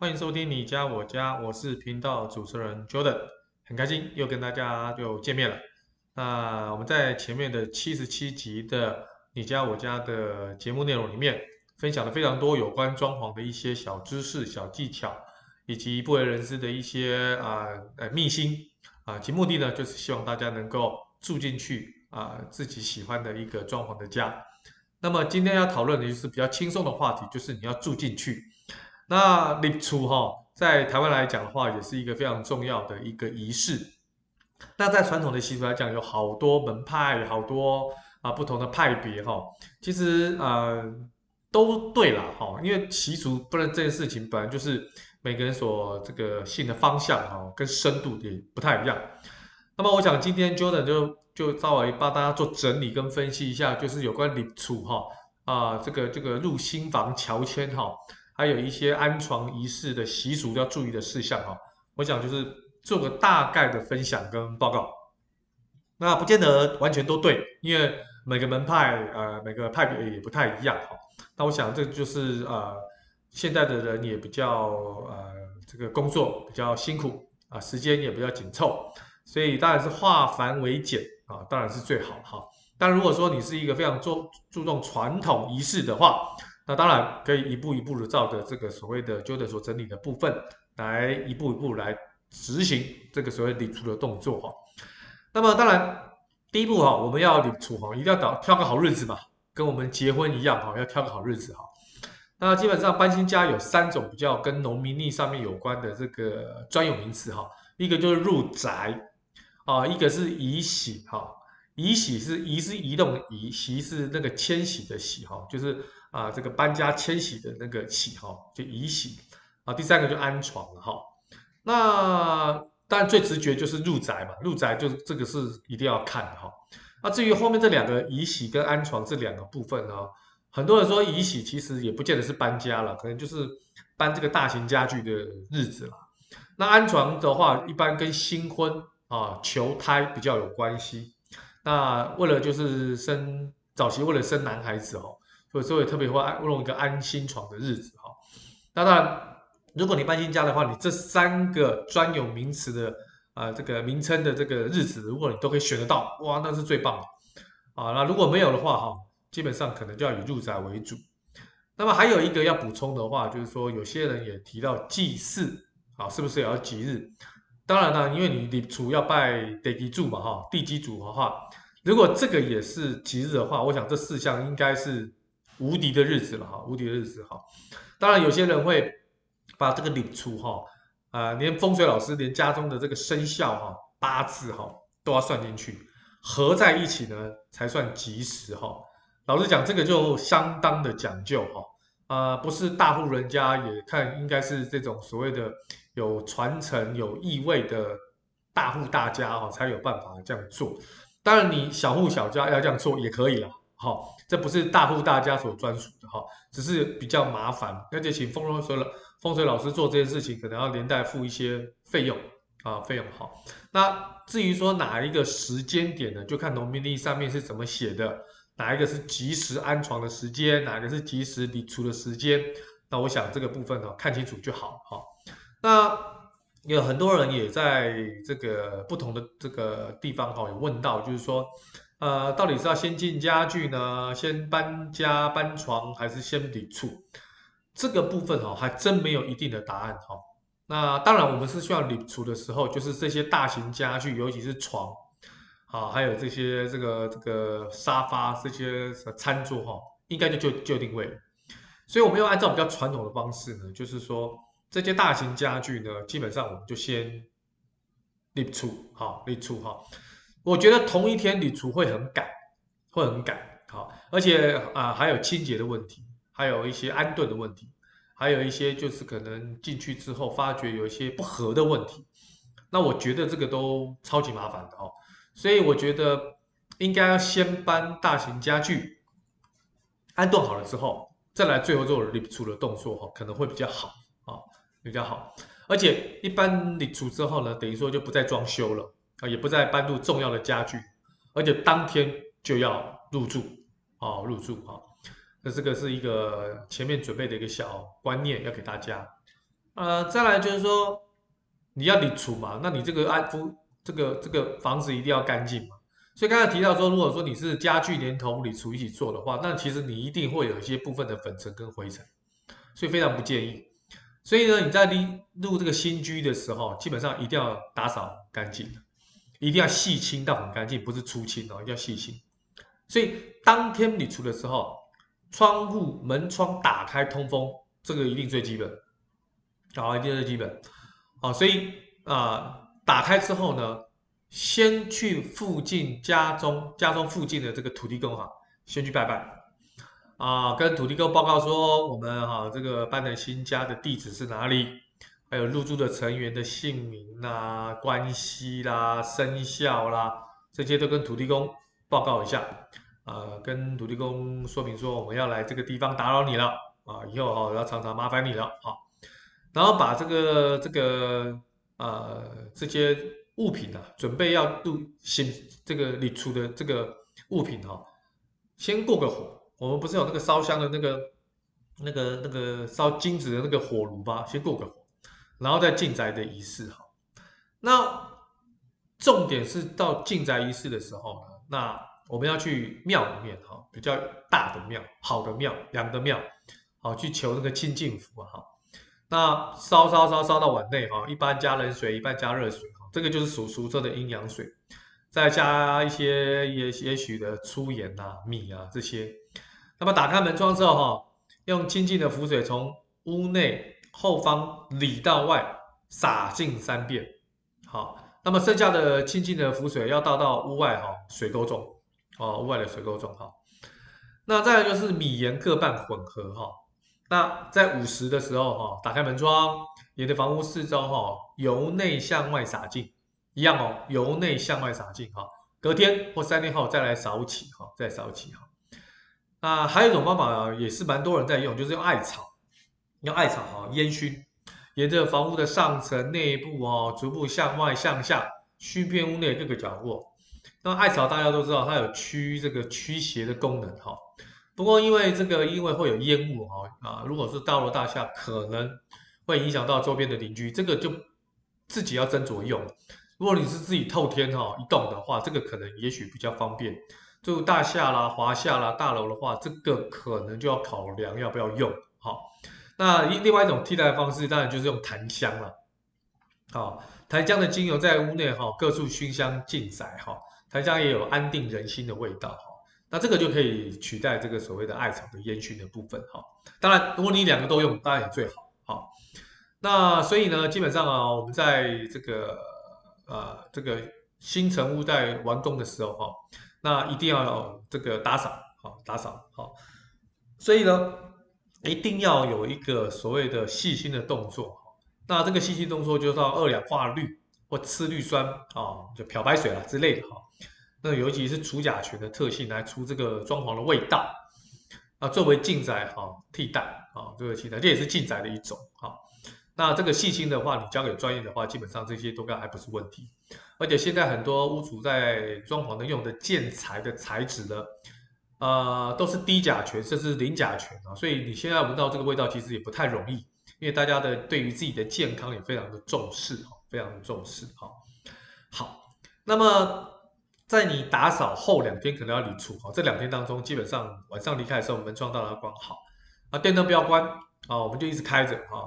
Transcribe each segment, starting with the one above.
欢迎收听你家我家，我是频道主持人 Jordan，很开心又跟大家又见面了。那我们在前面的七十七集的你家我家的节目内容里面，分享了非常多有关装潢的一些小知识、小技巧，以及不为人知的一些啊呃秘辛啊，其目的呢就是希望大家能够住进去啊自己喜欢的一个装潢的家。那么今天要讨论的就是比较轻松的话题，就是你要住进去。那入厝哈，在台湾来讲的话，也是一个非常重要的一个仪式。那在传统的习俗来讲，有好多门派，好多啊不同的派别哈。其实呃都对啦哈，因为习俗不然这件事情本来就是每个人所这个信的方向哈，跟深度也不太一样。那么我想今天 Jordan 就就稍微帮大家做整理跟分析一下，就是有关入厝哈啊这个这个入新房乔迁哈。还有一些安床仪式的习俗要注意的事项哈，我想就是做个大概的分享跟报告。那不见得完全都对，因为每个门派呃每个派别也不太一样哈。那我想这就是呃现在的人也比较呃这个工作比较辛苦啊，时间也比较紧凑，所以当然是化繁为简啊，当然是最好哈。但如果说你是一个非常注注重传统仪式的话，那当然可以一步一步的照着这个所谓的 Jordan 所整理的部分，来一步一步来执行这个所谓入厝的动作哈。那么当然第一步哈，我们要入厝哈，一定要找挑个好日子嘛，跟我们结婚一样哈，要挑个好日子哈。那基本上搬新家有三种比较跟农民历上面有关的这个专有名词哈，一个就是入宅啊，一个是移徙哈，移徙是移是移动的移，徙是那个迁徙的徙哈，就是。啊，这个搬家迁徙的那个徙哈，就移徙啊。第三个就安床了哈。那当然最直觉就是入宅嘛，入宅就这个是一定要看的哈。那至于后面这两个移徙跟安床这两个部分呢，很多人说移徙其实也不见得是搬家了，可能就是搬这个大型家具的日子了。那安床的话，一般跟新婚啊求胎比较有关系。那为了就是生早期为了生男孩子哦。所以说也特别会安弄一个安心床的日子哈。那当然，如果你搬新家的话，你这三个专有名词的啊、这个名称的这个日子，如果你都可以选得到，哇，那是最棒的啊。那如果没有的话哈，基本上可能就要以入宅为主。那么还有一个要补充的话，就是说有些人也提到祭祀啊，是不是也要吉日？当然呢，因为你你主要拜地基主嘛哈，地基主的话，如果这个也是吉日的话，我想这四项应该是。无敌的日子了哈，无敌的日子哈。当然，有些人会把这个领出哈，啊，连风水老师连家中的这个生肖哈、八字哈都要算进去，合在一起呢才算吉时哈。老实讲，这个就相当的讲究哈，啊，不是大户人家也看，应该是这种所谓的有传承、有意味的大户大家哈才有办法这样做。当然，你小户小家要这样做也可以了。好，这不是大户大家所专属的哈，只是比较麻烦，而且请风水了风水老师做这件事情，可能要连带付一些费用啊，费用好。那至于说哪一个时间点呢，就看农民历上面是怎么写的，哪一个是及时安床的时间，哪一个是及时入厝的时间，那我想这个部分呢，看清楚就好哈。那有很多人也在这个不同的这个地方哈，有问到，就是说。呃，到底是要先进家具呢，先搬家搬床，还是先入厝？这个部分哈、还真没有一定的答案哈、那当然，我们是需要入厝的时候，就是这些大型家具，尤其是床，啊，还有这些这个这个沙发、这些餐桌哈、哦，应该就就就定位。所以我们要按照比较传统的方式呢，就是说这些大型家具呢，基本上我们就先入厝，好，入厝哈。我觉得同一天入厝会很赶，会很赶，好，而且啊还有清洁的问题，还有一些安顿的问题，还有一些就是可能进去之后发觉有一些不合的问题，那我觉得这个都超级麻烦的哦，所以我觉得应该要先搬大型家具，安顿好了之后，再来最后做入厝的动作哈，可能会比较好啊，比较好，而且一般入厝之后呢，等于说就不再装修了。啊，也不再搬入重要的家具，而且当天就要入住，啊，入住啊，那这个是一个前面准备的一个小观念，要给大家。呃，再来就是说你要理储嘛，那你这个安夫这个这个房子一定要干净嘛。所以刚才提到说，如果说你是家具连同理储一起做的话，那其实你一定会有一些部分的粉尘跟灰尘，所以非常不建议。所以呢，你在入这个新居的时候，基本上一定要打扫干净，一定要细清到很干净，不是粗清哦，一定要细清。所以当天你除的时候，窗户门窗打开通风，这个一定最基本，好，一定是基本。好，所以啊、打开之后呢，先去附近家中家中附近的这个土地公哈，先去拜拜啊，跟土地公报告说我们哈这个搬的新家的地址是哪里，还有入住的成员的姓名啦、关系啦、生肖啦，这些都跟土地公报告一下啊，跟土地公说明说我们要来这个地方打扰你了啊，以后哈要常常麻烦你了啊，然后把这个这个呃这些。物品啊，准备要入新这个你出的这个物品哈、先过个火。我们不是有那个烧香的那个、那个、那个烧金纸的那个火炉吗？先过个火，然后再进宅的仪式哈。那重点是到进宅仪式的时候呢，那我们要去庙里面哈，比较大的庙、好的庙、良的庙，好去求那个清净福哈。那烧烧烧烧到碗内哈，一半加冷水，一半加热水。这个就是属俗称的阴阳水，再加一些也也许的粗盐啊、米啊这些。那么打开门窗之后，哈，用清净的符水从屋内后方里到外洒净三遍。好，那么剩下的清净的浮水要倒到屋外哈水沟中，哦，屋外的水沟中哈。那再来就是米盐各半混合哈。那在午时的时候哈，打开门窗。你的房屋四周哈，由内向外洒净，一样哦，由内向外洒净哈。隔天或三天后再来扫起哈，再扫起哈。那，还有一种方法也是蛮多人在用，就是用艾草，用艾草哈烟熏，沿着房屋的上层、内部哦，逐步向外向下熏遍屋内各个角落。那艾草大家都知道，它有驱这个驱邪的功能哈。不过因为这个，因为会有烟雾哈啊，如果是大楼大厦，可能。会影响到周边的邻居，这个就自己要斟酌用。如果你是自己透天哈一栋的话，这个可能也许比较方便。就大厦啦、华厦啦、大楼的话，这个可能就要考量要不要用。好，那另外一种替代的方式，当然就是用檀香了。好，檀香的精油在屋内哈各处熏香进宅哈，檀香也有安定人心的味道哈。那这个就可以取代这个所谓的艾草的烟熏的部分哈。当然，如果你两个都用，当然也最好。好，那所以呢，基本上啊，我们在这个呃这个新成屋在完工的时候哈，那一定要这个打扫，好打扫好，所以呢，一定要有一个所谓的细心的动作。那这个细心动作就到二氧化氯或次氯酸啊，就漂白水啊之类的哈。那尤其是除甲醛的特性来除这个装潢的味道。啊，作为进宅哈替代啊，这个替代这也是进宅的一种哈。那这个细心的话，你交给专业的话，基本上这些都该还不是问题。而且现在很多屋主在装潢的用的建材的材质呢，呃，都是低甲醛甚至零甲醛啊，所以你现在闻到这个味道其实也不太容易，因为大家的对于自己的健康也非常的重视哈，非常的重视哈。好，那么。在你打扫后两天可能要离除哈，这两天当中基本上晚上离开的时候门窗都要关好，啊电灯不要关啊，我们就一直开着啊，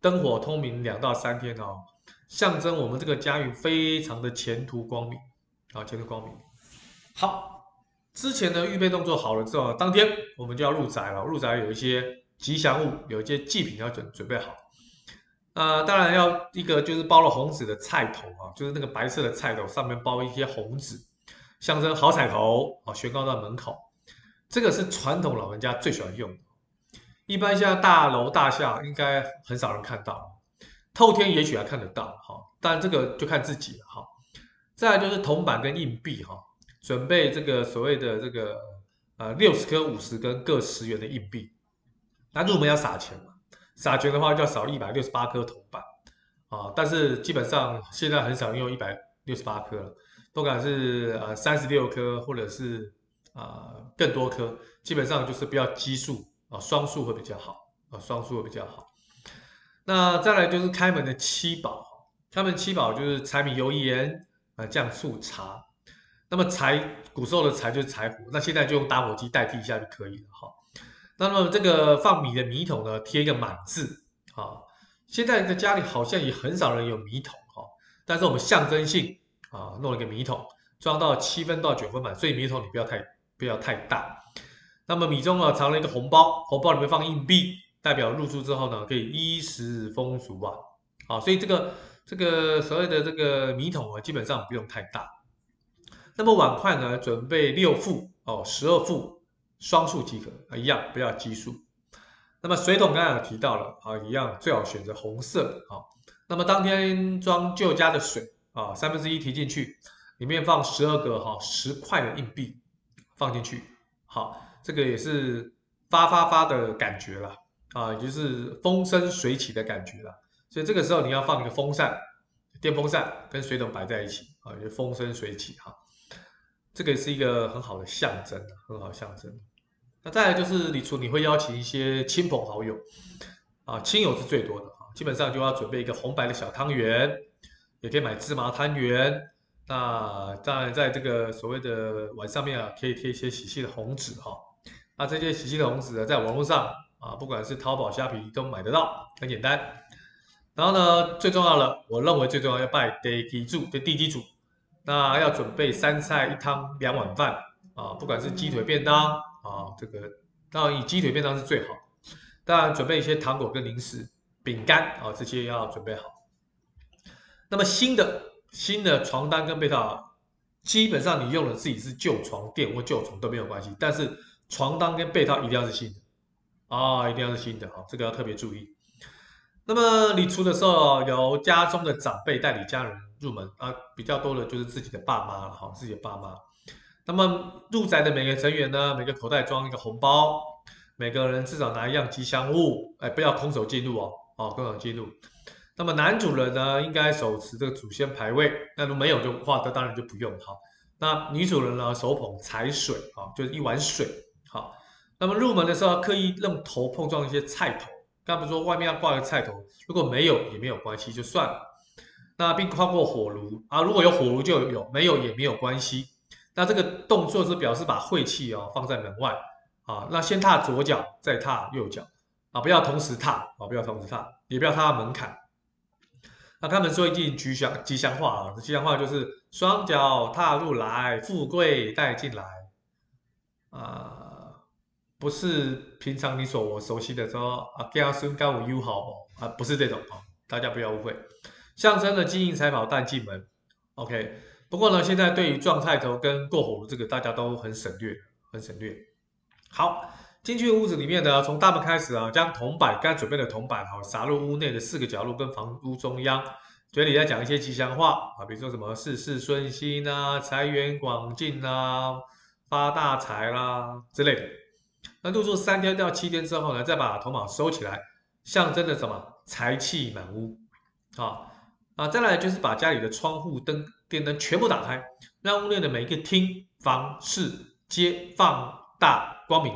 灯火通明两到三天哦，象征我们这个家运非常的前途光明啊，前途光明。好，之前的预备动作好了之后，当天我们就要入宅了，入宅有一些吉祥物，有一些祭品要准准备好，啊当然要一个就是包了红纸的菜头啊，就是那个白色的菜头上面包一些红纸。象征好彩头啊，悬挂在门口，这个是传统老人家最喜欢用的。一般像大楼大厦应该很少人看到，透天也许还看得到哈，但这个就看自己了哈。再来就是铜板跟硬币哈，准备这个所谓的这个呃六十颗、五十根各十元的硬币。那入门要撒钱嘛，撒钱的话就要少一百六十八颗铜板啊，但是基本上现在很少用一百六十八颗了。不管是呃三十六颗，或者是啊、呃、更多颗，基本上就是不要奇数啊，双数会比较好啊，双数会比较好。那再来就是开门的七宝，开门七宝就是柴米油盐啊酱醋茶。那么柴，古时候的柴就是柴火，那现在就用打火机代替一下就可以了哈。那么这个放米的米桶呢，贴一个满字啊。现在的家里好像也很少人有米桶哈，但是我们象征性啊弄了一个米桶，装到七分到九分满，所以米桶你不要太不要太大。那么米中啊藏了一个红包，红包里面放硬币，代表入住之后呢可以衣食丰足啊。好，所以这个这个所谓的这个米桶啊，基本上不用太大。那么碗筷呢，准备六副哦，十二副双数即可啊，一样不要奇数。那么水桶刚才有提到了啊，一样最好选择红色的啊。那么当天装旧家的水啊，三分之一提进去，里面放十二个哈十块的硬币放进去，好，这个也是发发发的感觉了啊，也就是风生水起的感觉了。所以这个时候你要放一个风扇，电风扇跟水桶摆在一起啊，就风生水起哈。这个是一个很好的象征，很好的象征。那再来就是礼厨，你会邀请一些亲朋好友啊，亲友是最多的，基本上就要准备一个红白的小汤圆，也可以买芝麻汤圆。那当然，在这个所谓的碗上面啊，可以贴一些喜气的红纸哈。那这些喜气的红纸呢，在网络上啊，不管是淘宝、虾皮都买得到，很简单。然后呢，最重要的，我认为最重要要拜地基主，就地基主。那要准备三菜一汤两碗饭啊，不管是鸡腿便当啊，这个当然以鸡腿便当是最好。当然准备一些糖果跟零食、饼干啊，这些要准备好。那么新的新的床单跟被套，基本上你用的自己是旧床垫或旧床都没有关系，但是床单跟被套一定要是新的啊，一定要是新的啊，这个要特别注意。那么你出的时候，由家中的长辈代理家人入门啊，比较多的就是自己的爸妈了哈，自己的爸妈。那么入宅的每个成员呢，每个口袋装一个红包，每个人至少拿一样吉祥物，哎，不要空手进入哦，哦，空手进入。那么男主人呢，应该手持这个祖先牌位，那如果没有就话，那当然就不用哈。那女主人呢，手捧财水啊，就是一碗水。好，那么入门的时候，刻意用头碰撞一些菜头。刚不是说外面要挂个菜头，如果没有也没有关系，就算了。那并跨过火炉啊，如果有火炉就有，没有也没有关系。那这个动作是表示把晦气哦放在门外啊。那先踏左脚，再踏右脚啊，不要同时踏啊，不要同时踏，也不要踏门槛。那他们说一句吉祥吉祥话啊，吉祥话就是双脚踏入来，富贵带进来啊。不是平常你所我熟悉的说啊，家孙跟我友好啊，不是这种啊，大家不要误会，象征的金银财宝带进门。OK，不过呢，现在对于撞菜头跟过火炉这个，大家都很省略，很省略。好，进去屋子里面呢，从大门开始啊，将铜板刚准备的铜板哈，撒入屋内的四个角落跟房屋中央，嘴里在讲一些吉祥话啊，比如说什么事事顺心啊，财源广进啊，发大财啦、啊、之类的。那入住三天到七天之后呢，再把铜板收起来，象征着什么？财气满屋。啊啊，再来就是把家里的窗户灯、电灯全部打开，让屋内的每一个厅、房、室、街放大光明。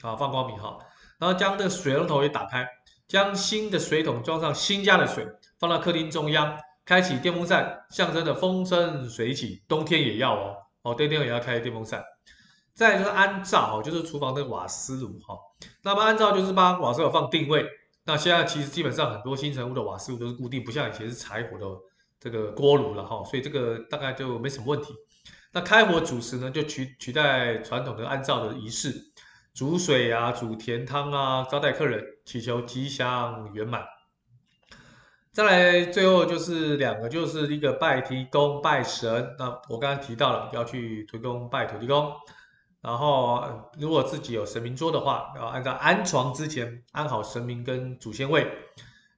啊，放光明哈。然后将这个水龙头也打开，将新的水桶装上新家的水，放到客厅中央，开启电风扇，象征着风生水起。冬天也要哦，哦，冬天也要开电风扇。再就是安灶，就是厨房的瓦斯炉哈。那么安灶就是把瓦斯炉放定位。那现在其实基本上很多新成屋的瓦斯炉都是固定，不像以前是柴火的这个锅炉了哈。所以这个大概就没什么问题。那开火主食呢，就取取代传统的按灶的仪式，煮水啊，煮甜汤啊，招待客人，祈求吉祥圆满。再来最后就是两个，就是一个拜提公拜神。那我刚刚提到了要去土地公拜土地公。然后，如果自己有神明桌的话，要按照安床之前安好神明跟祖先位。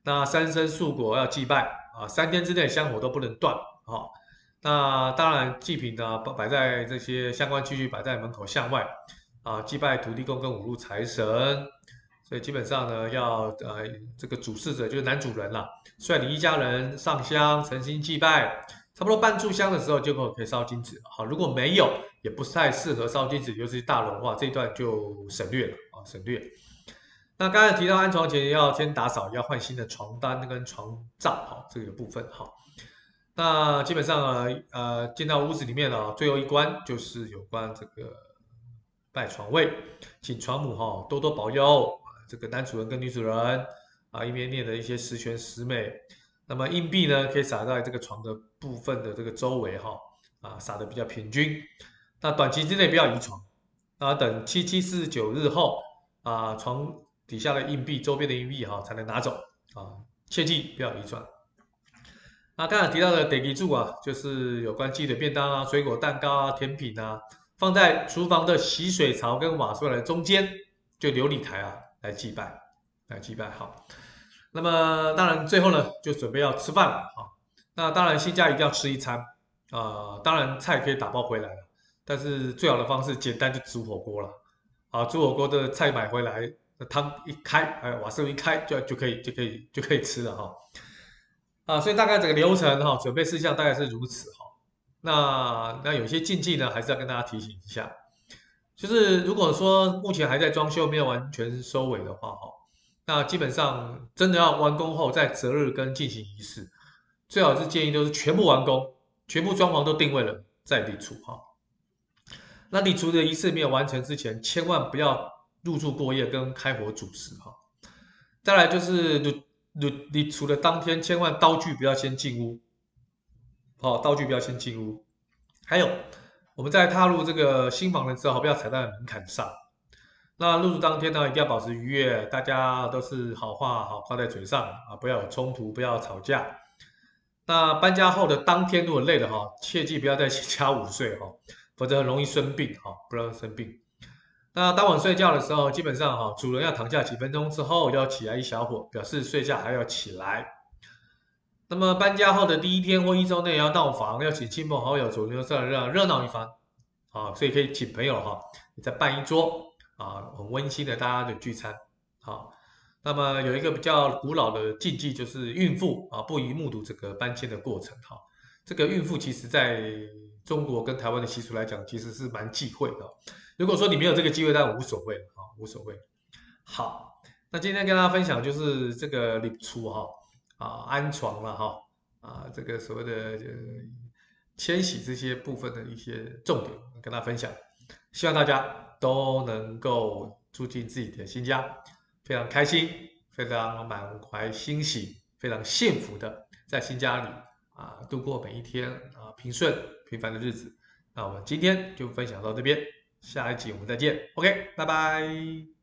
那三牲素果要祭拜啊，三天之内香火都不能断啊。那当然祭品呢，摆在这些相关器具摆在门口向外啊，祭拜土地公跟五路财神。所以基本上呢，要呃这个主事者就是男主人了，率领一家人上香诚心祭拜。差不多半炷香的时候就可以烧金纸，好，如果没有，也不太适合烧金纸，尤其是大龙的话，这一段就省略了啊，省略。那刚才提到安床前要先打扫，要换新的床单跟床罩，哈，这个部分哈。那基本上呢，呃，进到屋子里面了，最后一关就是有关这个拜床位，请床母哈多多保佑这个男主人跟女主人啊，一边念的一些十全十美。那么硬币呢，可以撒在这个床的部分的这个周围哈，啊，撒的比较平均。那短期之内不要移床，啊，等七七四十九日后啊，床底下的硬币、周边的硬币哈才能拿走啊，切记不要移转。那刚才提到的地基主啊，就是有关鸡腿便当啊、水果蛋糕啊、甜品啊，放在厨房的洗水槽跟瓦斯的中间，就琉璃台啊来祭拜，来祭拜好。那么当然最后呢，就准备要吃饭了啊。那当然新家一定要吃一餐啊，当然菜可以打包回来，但是最好的方式简单就煮火锅了啊。煮火锅的菜买回来，那汤一开，哎，瓦斯炉一开就就可以就可以就可以吃了哈。啊，所以大概整个流程哈，准备事项大概是如此哈。那那有些禁忌呢，还是要跟大家提醒一下，就是如果说目前还在装修没有完全收尾的话哈，那基本上真的要完工后再择日跟进行仪式，最好是建议都是全部完工，全部装潢都定位了再立厨哈。那立厨的仪式没有完成之前，千万不要入住过夜跟开火煮食哈。再来就是。你你除了当天千万刀具不要先进屋，好，刀具不要先进屋。还有，我们在踏入这个新房的时候，不要踩在门槛上。那入住当天呢，一定要保持愉悦，大家都是好话好挂在嘴上啊，不要有冲突，不要吵架。那搬家后的当天如果累了哈，切记不要在新家午睡哈，否则很容易生病哈，不要生病。那当晚睡觉的时候，基本上哈，主人要躺下几分钟之后，要起来一小会，表示睡觉还要起来。那么搬家后的第一天或一周内要到访，要请亲朋好友走进来让热闹一番啊，所以可以请朋友哈，你再办一桌啊，很温馨的大家的聚餐。好，那么有一个比较古老的禁忌，就是孕妇啊不宜目睹这个搬迁的过程哈。这个孕妇其实在中国跟台湾的习俗来讲，其实是蛮忌讳的。如果说你没有这个机会，但无所谓啊，无所谓。好，那今天跟大家分享就是这个立厨哈啊安床了哈啊这个所谓的迁徙这些部分的一些重点跟大家分享，希望大家都能够住进自己的新家，非常开心，非常满怀欣喜，非常幸福的在新家里啊度过每一天啊平顺平凡的日子。那我们今天就分享到这边。下一集我们再见，OK，拜拜。